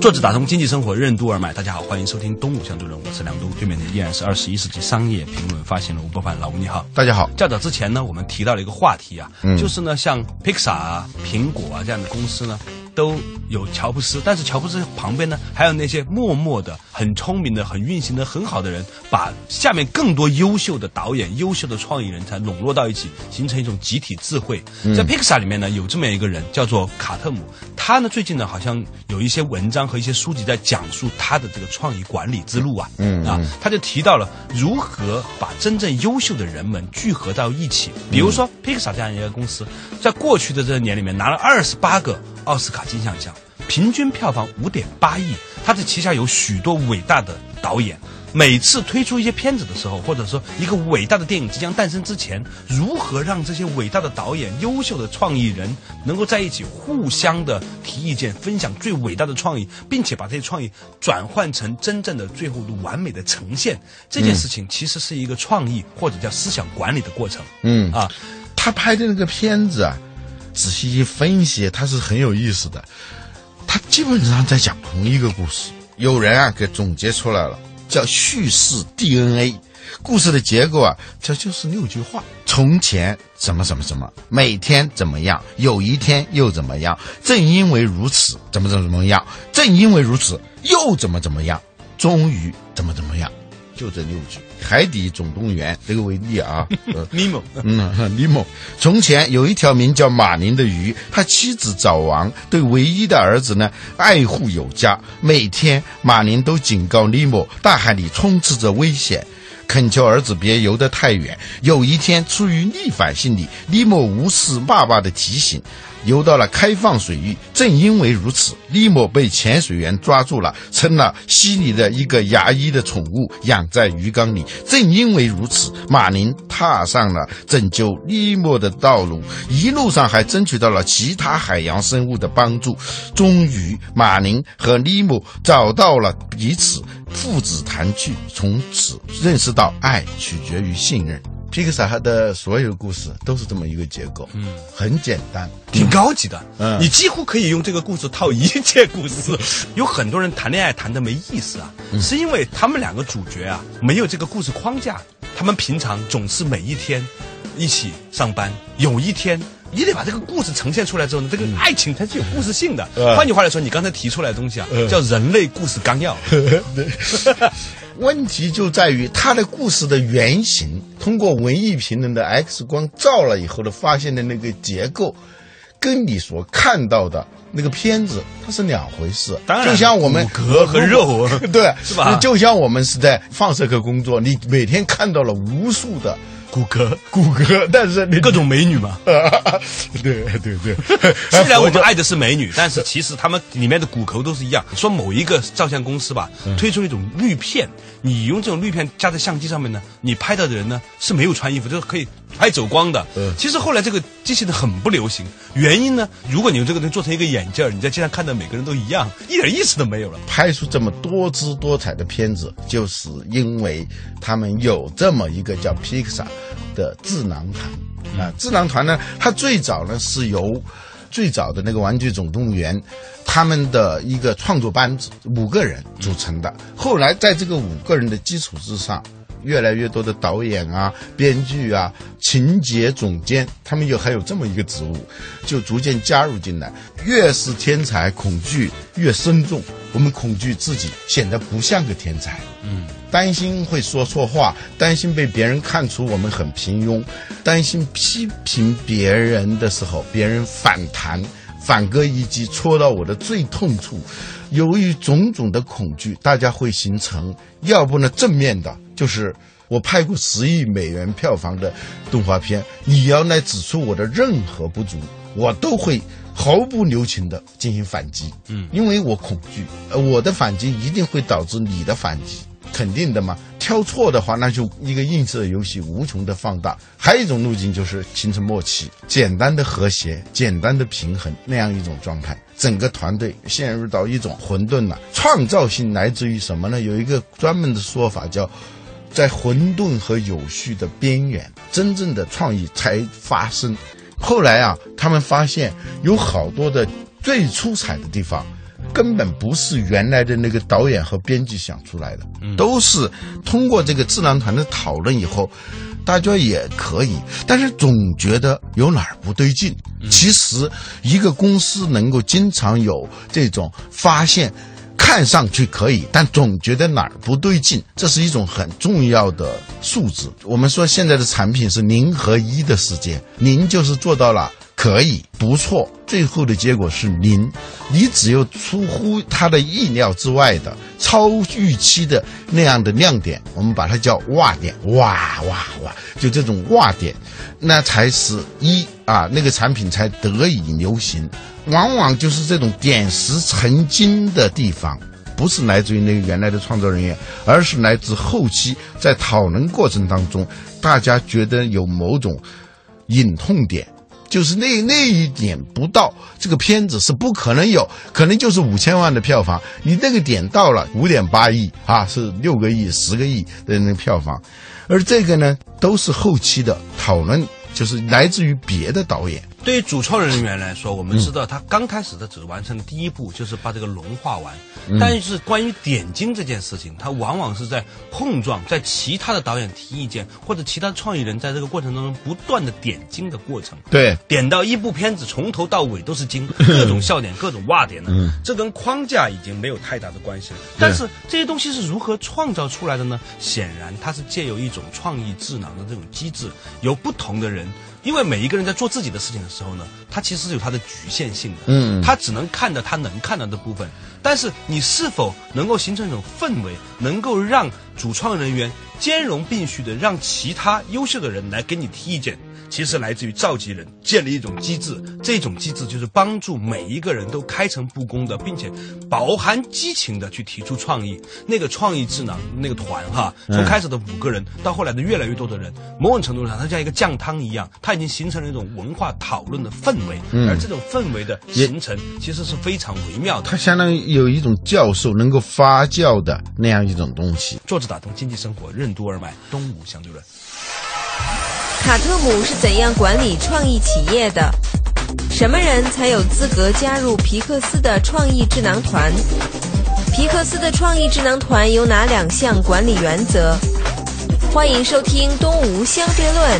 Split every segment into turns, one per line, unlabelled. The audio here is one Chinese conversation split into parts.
坐着打通经济生活任督二脉，大家好，欢迎收听东吴相对论，我是梁东，对面的依然是二十一世纪商业评论发行人吴伯凡，老吴你好，
大家好。
较早之前呢，我们提到了一个话题啊，就是呢，像 Pixar 啊、苹果啊这样的公司呢。都有乔布斯，但是乔布斯旁边呢，还有那些默默的、很聪明的、很运行的很好的人，把下面更多优秀的导演、优秀的创意人才笼络到一起，形成一种集体智慧。在 Pixar 里面呢，有这么一个人叫做卡特姆，他呢最近呢好像有一些文章和一些书籍在讲述他的这个创意管理之路啊，嗯啊，他就提到了如何把真正优秀的人们聚合到一起。比如说 Pixar 这样一个公司，在过去的这些年里面拿了二十八个。奥斯卡金像奖，平均票房五点八亿。他的旗下有许多伟大的导演，每次推出一些片子的时候，或者说一个伟大的电影即将诞生之前，如何让这些伟大的导演、优秀的创意人能够在一起互相的提意见，分享最伟大的创意，并且把这些创意转换成真正的最后的完美的呈现，这件事情其实是一个创意或者叫思想管理的过程。
嗯啊，他拍的那个片子啊。仔细一分析，它是很有意思的。它基本上在讲同一个故事。有人啊给总结出来了，叫叙事 DNA。故事的结构啊，这就是六句话：从前怎么怎么怎么，每天怎么样，有一天又怎么样？正因为如此，怎么怎么怎么样？正因为如此，又怎么怎么样？终于怎么怎么样？就这六句，《海底总动员》这个为例啊，
尼莫，
嗯，尼莫。从前有一条名叫马林的鱼，他妻子早亡，对唯一的儿子呢爱护有加。每天马林都警告尼莫，大海里充斥着危险，恳求儿子别游得太远。有一天，出于逆反心理，尼莫无视爸爸的提醒。游到了开放水域，正因为如此，利莫被潜水员抓住了，成了溪里的一个牙医的宠物，养在鱼缸里。正因为如此，马林踏上了拯救利莫的道路，一路上还争取到了其他海洋生物的帮助。终于，马林和利莫找到了彼此，父子团聚，从此认识到爱取决于信任。皮克萨的所有故事都是这么一个结构，嗯，很简单，
挺高级的，嗯，你几乎可以用这个故事套一切故事。有很多人谈恋爱谈的没意思啊，是因为他们两个主角啊没有这个故事框架，他们平常总是每一天一起上班，有一天你得把这个故事呈现出来之后呢，这个爱情它是有故事性的。换句话来说，你刚才提出来的东西啊，叫人类故事纲要。
问题就在于他的故事的原型，通过文艺评论的 X 光照了以后的发现的那个结构，跟你所看到的那个片子它是两回事。
当然，
就像我们
骨骼和肉，
对，
是吧？
就像我们是在放射科工作，你每天看到了无数的。
骨骼，
骨骼，但是
各种美女嘛，
对 对对。
虽然我们爱的是美女，但是其实他们里面的骨骼都是一样。说某一个照相公司吧，推出一种滤片，你用这种滤片加在相机上面呢，你拍到的人呢是没有穿衣服，就是可以拍走光的。其实后来这个机器的很不流行，原因呢，如果你用这个东西做成一个眼镜你在街上看到每个人都一样，一点意思都没有了。
拍出这么多姿多彩的片子，就是因为他们有这么一个叫 Pixar。的智囊团啊，智囊团呢，它最早呢是由最早的那个《玩具总动员》他们的一个创作班子五个人组成的。后来在这个五个人的基础之上，越来越多的导演啊、编剧啊、情节总监，他们有还有这么一个职务，就逐渐加入进来。越是天才，恐惧越深重。我们恐惧自己显得不像个天才，嗯，担心会说错话，担心被别人看出我们很平庸，担心批评别人的时候别人反弹，反戈一击戳到我的最痛处。由于种种的恐惧，大家会形成，要不呢正面的，就是我拍过十亿美元票房的动画片，你要来指出我的任何不足，我都会。毫不留情的进行反击，嗯，因为我恐惧，呃，我的反击一定会导致你的反击，肯定的嘛。挑错的话，那就一个映射游戏无穷的放大。还有一种路径就是形成默契，简单的和谐，简单的平衡那样一种状态。整个团队陷入到一种混沌了。创造性来自于什么呢？有一个专门的说法叫，在混沌和有序的边缘，真正的创意才发生。后来啊，他们发现有好多的最出彩的地方。根本不是原来的那个导演和编辑想出来的，都是通过这个智囊团的讨论以后，大家也可以，但是总觉得有哪儿不对劲。其实一个公司能够经常有这种发现，看上去可以，但总觉得哪儿不对劲，这是一种很重要的素质。我们说现在的产品是零和一的世界，零就是做到了。可以不错，最后的结果是零。你只有出乎他的意料之外的、超预期的那样的亮点，我们把它叫哇点，哇哇哇，就这种哇点，那才是一啊，那个产品才得以流行。往往就是这种点石成金的地方，不是来自于那个原来的创作人员，而是来自后期在讨论过程当中，大家觉得有某种隐痛点。就是那那一点不到，这个片子是不可能有，可能就是五千万的票房。你那个点到了五点八亿啊，是六个亿、十个亿的那个票房，而这个呢，都是后期的讨论，就是来自于别的导演。
对于主创人员来说，我们知道他刚开始他只完成第一步就是把这个龙画完，但是关于点睛这件事情，他往往是在碰撞，在其他的导演提意见或者其他创意人在这个过程当中不断的点睛的过程。
对，
点到一部片子从头到尾都是精，各种笑点、各种哇点的，这跟框架已经没有太大的关系了。但是这些东西是如何创造出来的呢？显然它是借由一种创意智囊的这种机制，由不同的人。因为每一个人在做自己的事情的时候呢，他其实是有他的局限性的，嗯，他只能看到他能看到的部分。但是你是否能够形成一种氛围，能够让主创人员兼容并蓄的让其他优秀的人来给你提意见？其实来自于召集人建立一种机制，这种机制就是帮助每一个人都开诚布公的，并且饱含激情的去提出创意。那个创意智囊那个团哈，从开始的五个人到后来的越来越多的人，某种程度上，它像一个酱汤一样，它已经形成了一种文化讨论的氛围。而这种氛围的形成，其实是非常微妙的。
它相当于有一种教授能够发酵的那样一种东西。
坐着打通经济生活，任督二脉，东吴相对论。
卡特姆是怎样管理创意企业的？什么人才有资格加入皮克斯的创意智囊团？皮克斯的创意智囊团有哪两项管理原则？欢迎收听《东吴相对论》，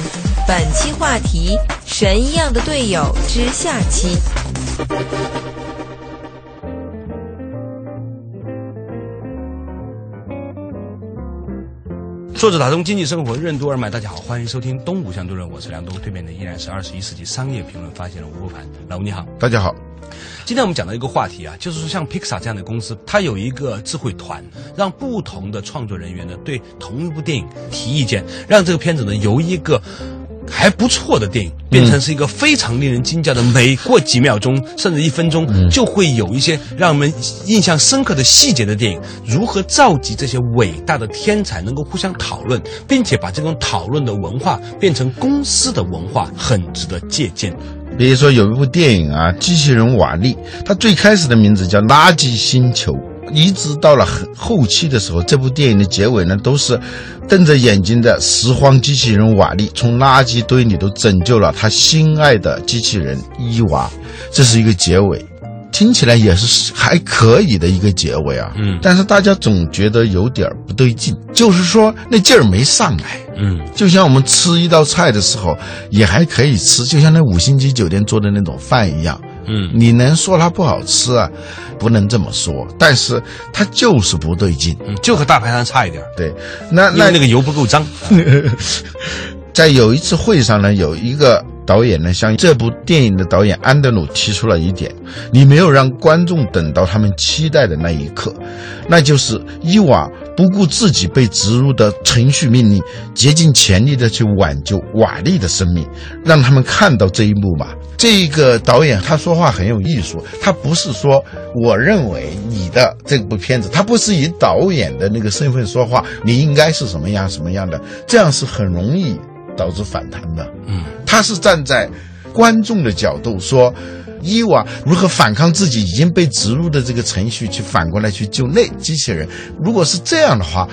本期话题：神一样的队友之下期。
作者打通经济生活任督二脉，大家好，欢迎收听《东吴相对论》，我是梁东，对面的依然是二十一世纪商业评论发现人吴不凡，老吴你好，
大家好。
今天我们讲到一个话题啊，就是说像 Pixar 这样的公司，它有一个智慧团，让不同的创作人员呢对同一部电影提意见，让这个片子呢由一个。还不错的电影，变成是一个非常令人惊讶的。每过几秒钟，甚至一分钟，就会有一些让我们印象深刻的细节的电影。如何召集这些伟大的天才，能够互相讨论，并且把这种讨论的文化变成公司的文化，很值得借鉴。
比如说有一部电影啊，《机器人瓦力》，它最开始的名字叫《垃圾星球》。一直到了很后期的时候，这部电影的结尾呢，都是瞪着眼睛的拾荒机器人瓦力从垃圾堆里头拯救了他心爱的机器人伊娃，这是一个结尾，听起来也是还可以的一个结尾啊。嗯，但是大家总觉得有点不对劲，就是说那劲儿没上来。嗯，就像我们吃一道菜的时候也还可以吃，就像那五星级酒店做的那种饭一样。嗯，你能说它不好吃啊？不能这么说，但是它就是不对劲，
就和大排档差一点。
对，那那
那个油不够脏。
在有一次会上呢，有一个导演呢，向这部电影的导演安德鲁提出了一点：你没有让观众等到他们期待的那一刻，那就是伊娃不顾自己被植入的程序命令，竭尽全力的去挽救瓦力的生命，让他们看到这一幕吧。这个导演他说话很有艺术，他不是说我认为你的这部片子，他不是以导演的那个身份说话，你应该是什么样什么样的，这样是很容易导致反弹的。
嗯，
他是站在观众的角度说。伊娃如何反抗自己已经被植入的这个程序，去反过来去救那机器人？如果是这样的话，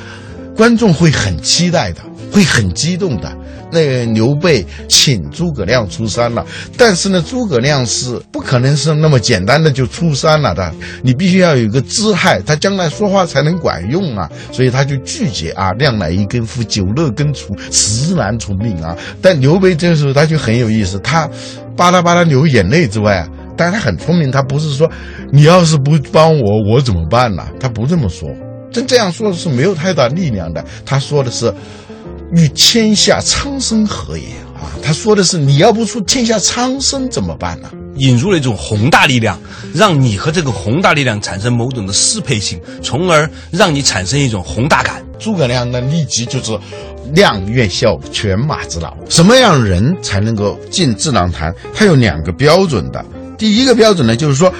观众会很期待的，会很激动的。那刘备请诸葛亮出山了，但是呢，诸葛亮是不可能是那么简单的就出山了的，你必须要有一个姿态，他将来说话才能管用啊。所以他就拒绝啊，亮乃一根夫，酒乐根除，实难从命啊。但刘备这个时候他就很有意思，他巴拉巴拉流眼泪之外啊。但是他很聪明，他不是说你要是不帮我，我怎么办呢？他不这么说，真这样说的是没有太大力量的。他说的是与天下苍生何也啊？他说的是你要不出天下苍生怎么办呢？
引入了一种宏大力量，让你和这个宏大力量产生某种的适配性，从而让你产生一种宏大感。
诸葛亮呢，立即就是量愿效犬马之劳。什么样人才能够进智囊团？他有两个标准的。第一个标准呢，就是说，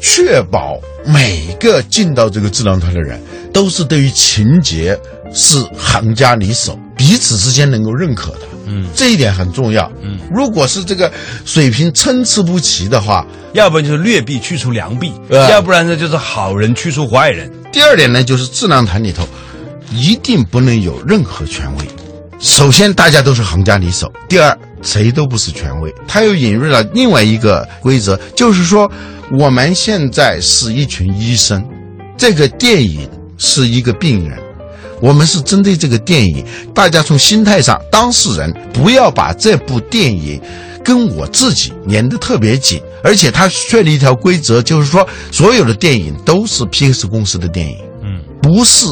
确保每个进到这个智囊团的人，都是对于情节是行家里手，彼此之间能够认可的。
嗯，
这一点很重要。
嗯，
如果是这个水平参差不齐的话，
要不然就是劣币驱除良币，要不然呢就是好人驱除坏人。
第二点呢，就是智囊团里头一定不能有任何权威。首先，大家都是行家里手；第二，谁都不是权威。他又引入了另外一个规则，就是说，我们现在是一群医生，这个电影是一个病人，我们是针对这个电影，大家从心态上，当事人不要把这部电影跟我自己连得特别紧。而且他确立一条规则，就是说，所有的电影都是 P X 公司的电影，
嗯，
不是。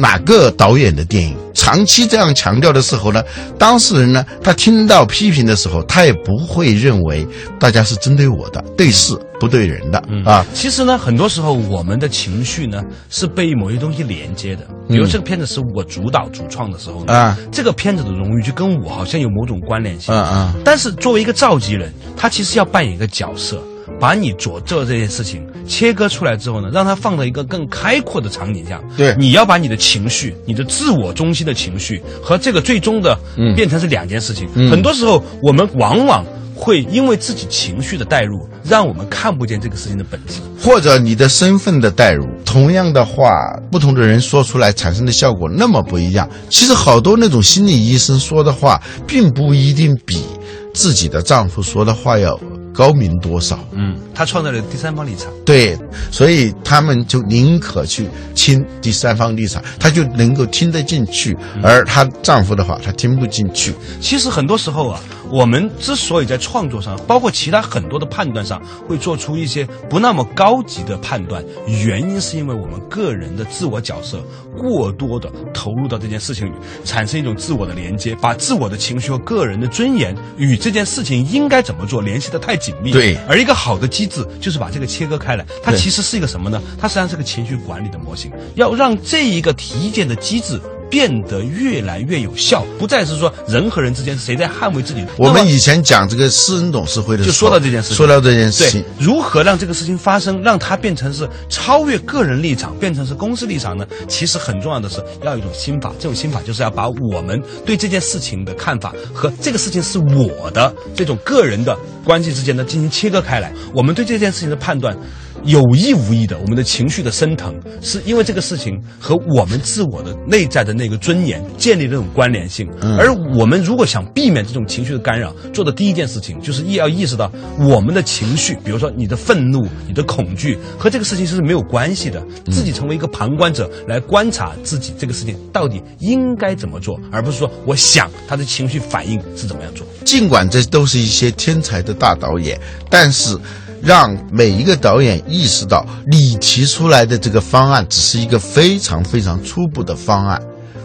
哪个导演的电影长期这样强调的时候呢？当事人呢，他听到批评的时候，他也不会认为大家是针对我的，对事不对人的啊。
其实呢，很多时候我们的情绪呢是被某些东西连接的。比如这个片子是我主导主创的时候
啊，
这个片子的荣誉就跟我好像有某种关联性。
嗯嗯。
但是作为一个召集人，他其实要扮演一个角色。把你所做这件事情切割出来之后呢，让它放到一个更开阔的场景下。
对，
你要把你的情绪、你的自我中心的情绪和这个最终的，嗯，变成是两件事情。很多时候，我们往往会因为自己情绪的代入，让我们看不见这个事情的本质，
或者你的身份的代入。同样的话，不同的人说出来产生的效果那么不一样。其实好多那种心理医生说的话，并不一定比自己的丈夫说的话要。高明多少？
嗯，他创造了第三方立场，
对，所以他们就宁可去听第三方立场，他就能够听得进去，而她丈夫的话，她听不进去。
其实很多时候啊。我们之所以在创作上，包括其他很多的判断上，会做出一些不那么高级的判断，原因是因为我们个人的自我角色过多的投入到这件事情里，产生一种自我的连接，把自我的情绪和个人的尊严与这件事情应该怎么做联系的太紧密。
对，
而一个好的机制就是把这个切割开来，它其实是一个什么呢？它实际上是个情绪管理的模型，要让这一个体检的机制。变得越来越有效，不再是说人和人之间谁在捍卫自己。
我们以前讲这个私人董事会的时候，
就说到这件事情，
说到这件事情，
如何让这个事情发生，让它变成是超越个人立场，变成是公司立场呢？其实很重要的是要一种心法，这种心法就是要把我们对这件事情的看法和这个事情是我的这种个人的关系之间呢进行切割开来。我们对这件事情的判断。有意无意的，我们的情绪的升腾，是因为这个事情和我们自我的内在的那个尊严建立这种关联性。而我们如果想避免这种情绪的干扰，做的第一件事情就是意要意识到我们的情绪，比如说你的愤怒、你的恐惧和这个事情是没有关系的，自己成为一个旁观者来观察自己这个事情到底应该怎么做，而不是说我想他的情绪反应是怎么样做。
尽管这都是一些天才的大导演，但是。让每一个导演意识到，你提出来的这个方案只是一个非常非常初步的方案，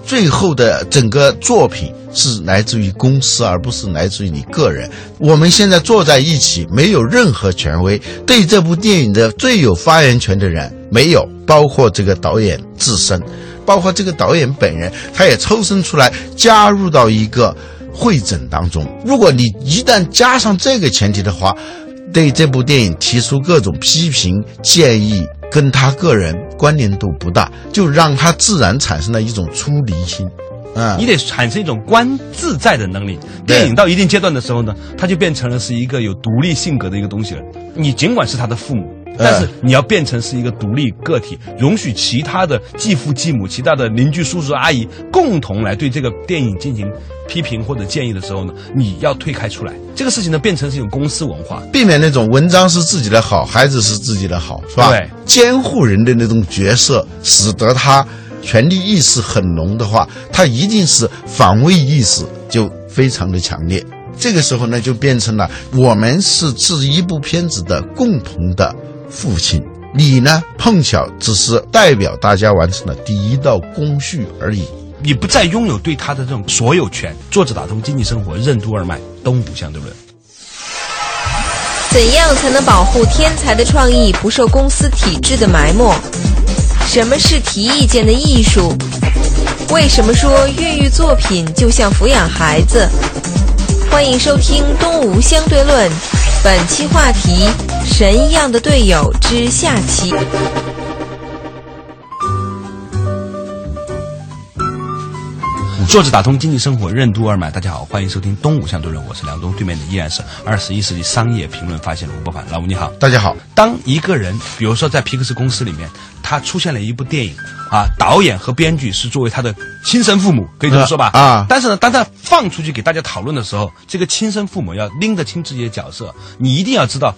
最后的整个作品是来自于公司，而不是来自于你个人。我们现在坐在一起，没有任何权威，对这部电影的最有发言权的人没有，包括这个导演自身。包括这个导演本人，他也抽身出来加入到一个会诊当中。如果你一旦加上这个前提的话，对这部电影提出各种批评建议，跟他个人关联度不大，就让他自然产生了一种出离心。嗯，
你得产生一种观自在的能力。电影到一定阶段的时候呢，它就变成了是一个有独立性格的一个东西了。你尽管是他的父母，但是你要变成是一个独立个体，容许其他的继父继母、其他的邻居叔叔阿姨共同来对这个电影进行批评或者建议的时候呢，你要推开出来。这个事情呢，变成是一种公司文化，
避免那种文章是自己的好，孩子是自己的好，是吧？
对，
监护人的那种角色，使得他。权力意识很浓的话，他一定是防卫意识就非常的强烈。这个时候呢，就变成了我们是这一部片子的共同的父亲，你呢碰巧只是代表大家完成了第一道工序而已。
你不再拥有对他的这种所有权。作者打通经济生活任督二脉，东吴相对论。
怎样才能保护天才的创意不受公司体制的埋没？什么是提意见的艺术？为什么说孕育作品就像抚养孩子？欢迎收听《东吴相对论》，本期话题：神一样的队友之下期。
作者打通经济生活任督二脉，大家好，欢迎收听《东吴相对论》，我是梁东，对面的依然是二十一世纪商业评论发现人吴伯凡，老吴你好，
大家好。
当一个人，比如说在皮克斯公司里面，他出现了一部电影，啊，导演和编剧是作为他的亲生父母，可以这么说吧？
啊。
但是呢，当他放出去给大家讨论的时候，这个亲生父母要拎得清自己的角色，你一定要知道，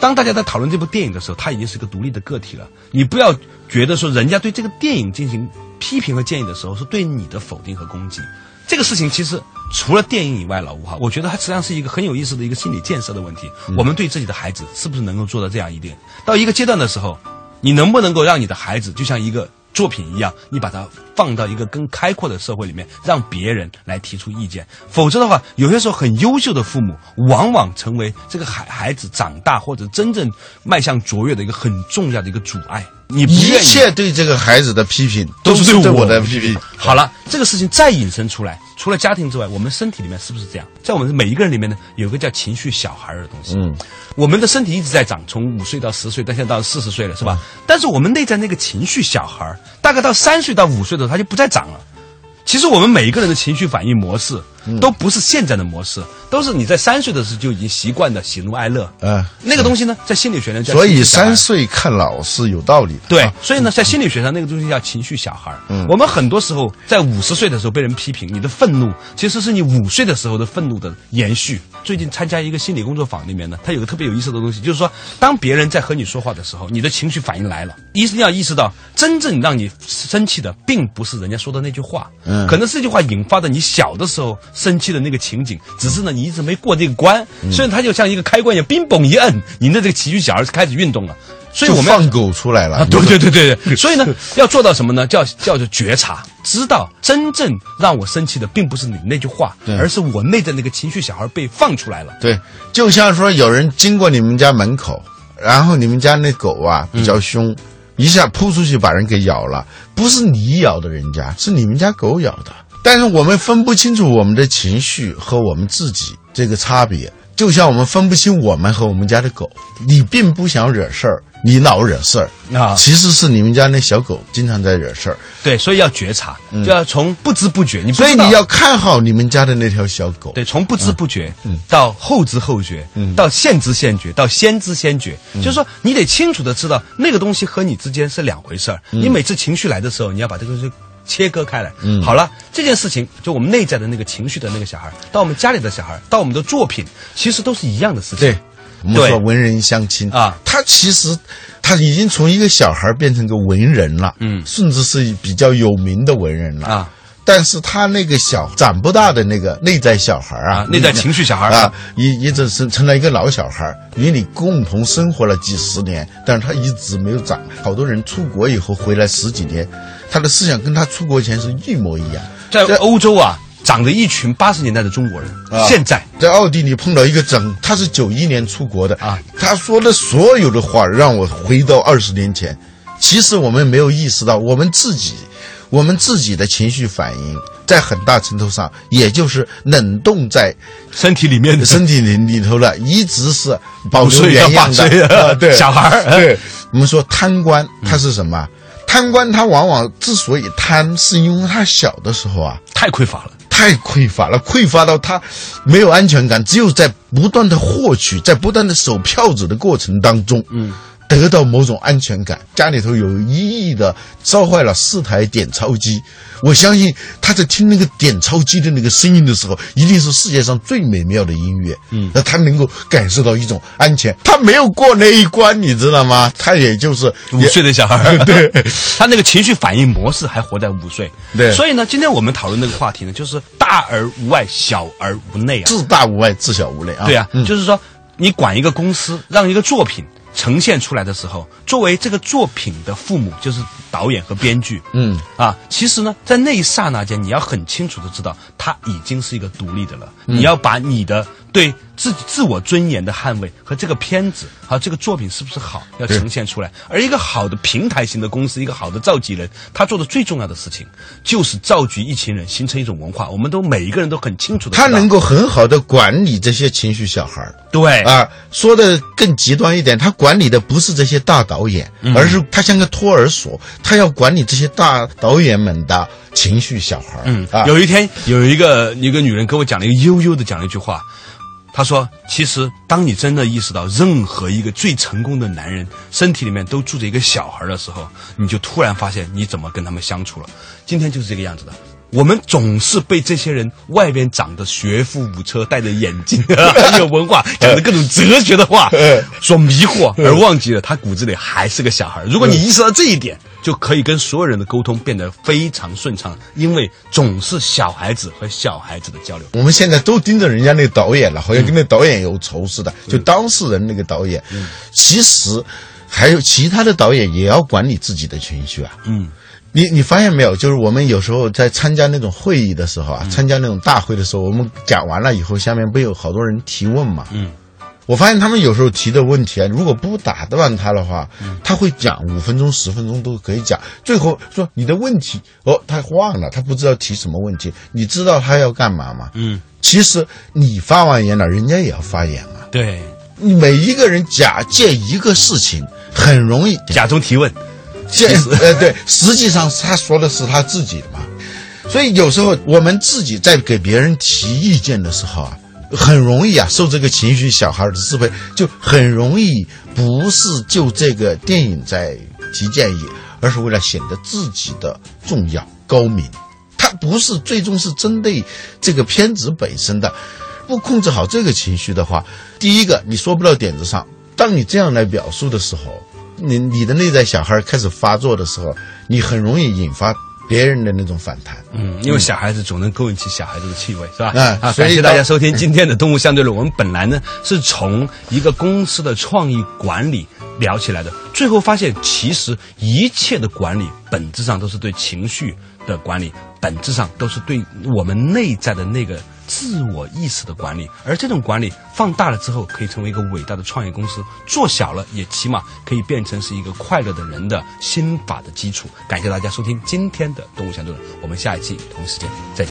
当大家在讨论这部电影的时候，他已经是个独立的个体了，你不要觉得说人家对这个电影进行。批评和建议的时候，是对你的否定和攻击。这个事情其实除了电影以外，老吴哈，我觉得它实际上是一个很有意思的一个心理建设的问题。我们对自己的孩子是不是能够做到这样一点？到一个阶段的时候，你能不能够让你的孩子就像一个作品一样，你把它放到一个更开阔的社会里面，让别人来提出意见？否则的话，有些时候很优秀的父母，往往成为这个孩孩子长大或者真正迈向卓越的一个很重要的一个阻碍。你
一切对这个孩子的批评
都是
对
我
的批评。
好了，这个事情再引申出来，除了家庭之外，我们身体里面是不是这样？在我们每一个人里面呢，有个叫情绪小孩的东西。嗯，我们的身体一直在长，从五岁到十岁，到现在到四十岁了，是吧？但是我们内在那个情绪小孩，大概到三岁到五岁的时候，他就不再长了。其实我们每一个人的情绪反应模式，都不是现在的模式，都是你在三岁的时候就已经习惯的喜怒哀乐。嗯，那个东西呢，在心理学上叫。
所以三岁看老是有道理的。
对，所以呢，在心理学上那个东西叫情绪小孩。嗯，我们很多时候在五十岁的时候被人批评，你的愤怒其实是你五岁的时候的愤怒的延续。最近参加一个心理工作坊里面呢，他有个特别有意思的东西，就是说，当别人在和你说话的时候，你的情绪反应来了，一定要意识到，真正让你生气的，并不是人家说的那句话。嗯，可能这句话引发的你小的时候生气的那个情景，只是呢你一直没过这个关，所以它就像一个开关一样，冰嘣一摁，你的这个情绪小孩开始运动了。所以我们
放狗出来了。
对对对对对。所以呢，要做到什么呢？叫叫做觉察，知道真正让我生气的，并不是你那句话，而是我内在那个情绪小孩被放出来了。
对，就像说有人经过你们家门口，然后你们家那狗啊比较凶。一下扑出去把人给咬了，不是你咬的人家，是你们家狗咬的。但是我们分不清楚我们的情绪和我们自己这个差别，就像我们分不清我们和我们家的狗。你并不想惹事儿。你老惹事儿啊，其实是你们家那小狗经常在惹事儿。
对，所以要觉察，就要从不知不觉。你
所以你要看好你们家的那条小狗。
对，从不知不觉嗯到后知后觉，嗯到现知现觉，到先知先觉。就是说，你得清楚的知道那个东西和你之间是两回事儿。你每次情绪来的时候，你要把这个东西切割开来。嗯好了，这件事情就我们内在的那个情绪的那个小孩，到我们家里的小孩，到我们的作品，其实都是一样的事情。
对。我们说文人相亲啊，他其实他已经从一个小孩变成个文人了，嗯，甚至是比较有名的文人了啊。但是他那个小长不大的那个内在小孩啊，
内在情绪小孩
啊，一一直是成了一个老小孩，与你共同生活了几十年，但是他一直没有长。好多人出国以后回来十几年，他的思想跟他出国前是一模一样。
在欧洲啊。长着一群八十年代的中国人，现在
在奥地利碰到一个整，他是九一年出国的啊，他说的所有的话让我回到二十年前。其实我们没有意识到，我们自己，我们自己的情绪反应，在很大程度上，也就是冷冻在
身体里面的
身体里里头了，一直是保
持
原样的。啊对，
小孩儿
对，我们说贪官，他是什么？贪官他往往之所以贪，是因为他小的时候啊，
太匮乏了。
太匮乏了，匮乏到他没有安全感，只有在不断的获取，在不断的守票子的过程当中，嗯，得到某种安全感。家里头有一亿的烧坏了四台点钞机，我相信他在听那个点钞机的那个声音的时候，一定是世界上最美妙的音乐。嗯，那他能够感受到一种安全，他没有过那一关，你知道吗？他也就是
五岁的小孩，对，他那个情绪反应模式还活在五岁。
对
所以呢，今天我们讨论那个话题呢，就是大而无外，小而无内啊。
自大无外，自小无内啊。
对啊，就是说，你管一个公司，让一个作品呈现出来的时候，作为这个作品的父母，就是导演和编剧，
嗯
啊，其实呢，在那一刹那间，你要很清楚的知道，他已经是一个独立的了。你要把你的对自己自我尊严的捍卫和这个片子和这个作品是不是好，要呈现出来。而一个好的平台型的公司，一个好的召集人，他做的最重要的事情就是召集一群人，形成一种文化。我们都每一个人都很清楚的，
他能够很好的管理这些情绪小孩儿。
对
啊，说的更极端一点，他管理的不是这些大导演，
嗯
而是他像个托儿所，他要管理这些大导演们的情绪小孩。嗯啊，
有一天有一个一个女人跟我讲了一个悠悠的讲了一句话，她说：“其实当你真的意识到任何一个最成功的男人身体里面都住着一个小孩的时候，你就突然发现你怎么跟他们相处了。今天就是这个样子的。”我们总是被这些人外边长得学富五车、戴着眼镜、很有文化、讲的各种哲学的话 所迷惑，而忘记了他骨子里还是个小孩。如果你意识到这一点，就可以跟所有人的沟通变得非常顺畅，因为总是小孩子和小孩子的交流。
我们现在都盯着人家那个导演了，好像跟那导演有仇似的。就当事人那个导演，其实还有其他的导演也要管理自己的情绪啊。
嗯。
你你发现没有？就是我们有时候在参加那种会议的时候啊，参加那种大会的时候，我们讲完了以后，下面不有好多人提问嘛？
嗯，
我发现他们有时候提的问题啊，如果不打断他的话，他会讲五分钟、十分钟都可以讲。最后说你的问题哦，他忘了，他不知道提什么问题。你知道他要干嘛吗？
嗯，
其实你发完言了，人家也要发言嘛。
对，
你每一个人假借一个事情，很容易
假装提问。
这呃对，实际上他说的是他自己的嘛，所以有时候我们自己在给别人提意见的时候啊，很容易啊受这个情绪小孩的支配，就很容易不是就这个电影在提建议，而是为了显得自己的重要高明，他不是最终是针对这个片子本身的，不控制好这个情绪的话，第一个你说不到点子上，当你这样来表述的时候。你你的内在小孩开始发作的时候，你很容易引发别人的那种反弹。
嗯，因为小孩子总能勾引起小孩子的气味，是吧？
嗯
啊，
所以
感谢大家收听今天的《动物相对论》。我们本来呢是从一个公司的创意管理聊起来的，最后发现其实一切的管理本质上都是对情绪的管理，本质上都是对我们内在的那个。自我意识的管理，而这种管理放大了之后，可以成为一个伟大的创业公司；做小了，也起码可以变成是一个快乐的人的心法的基础。感谢大家收听今天的《动物相对论》，我们下一期同时间再见。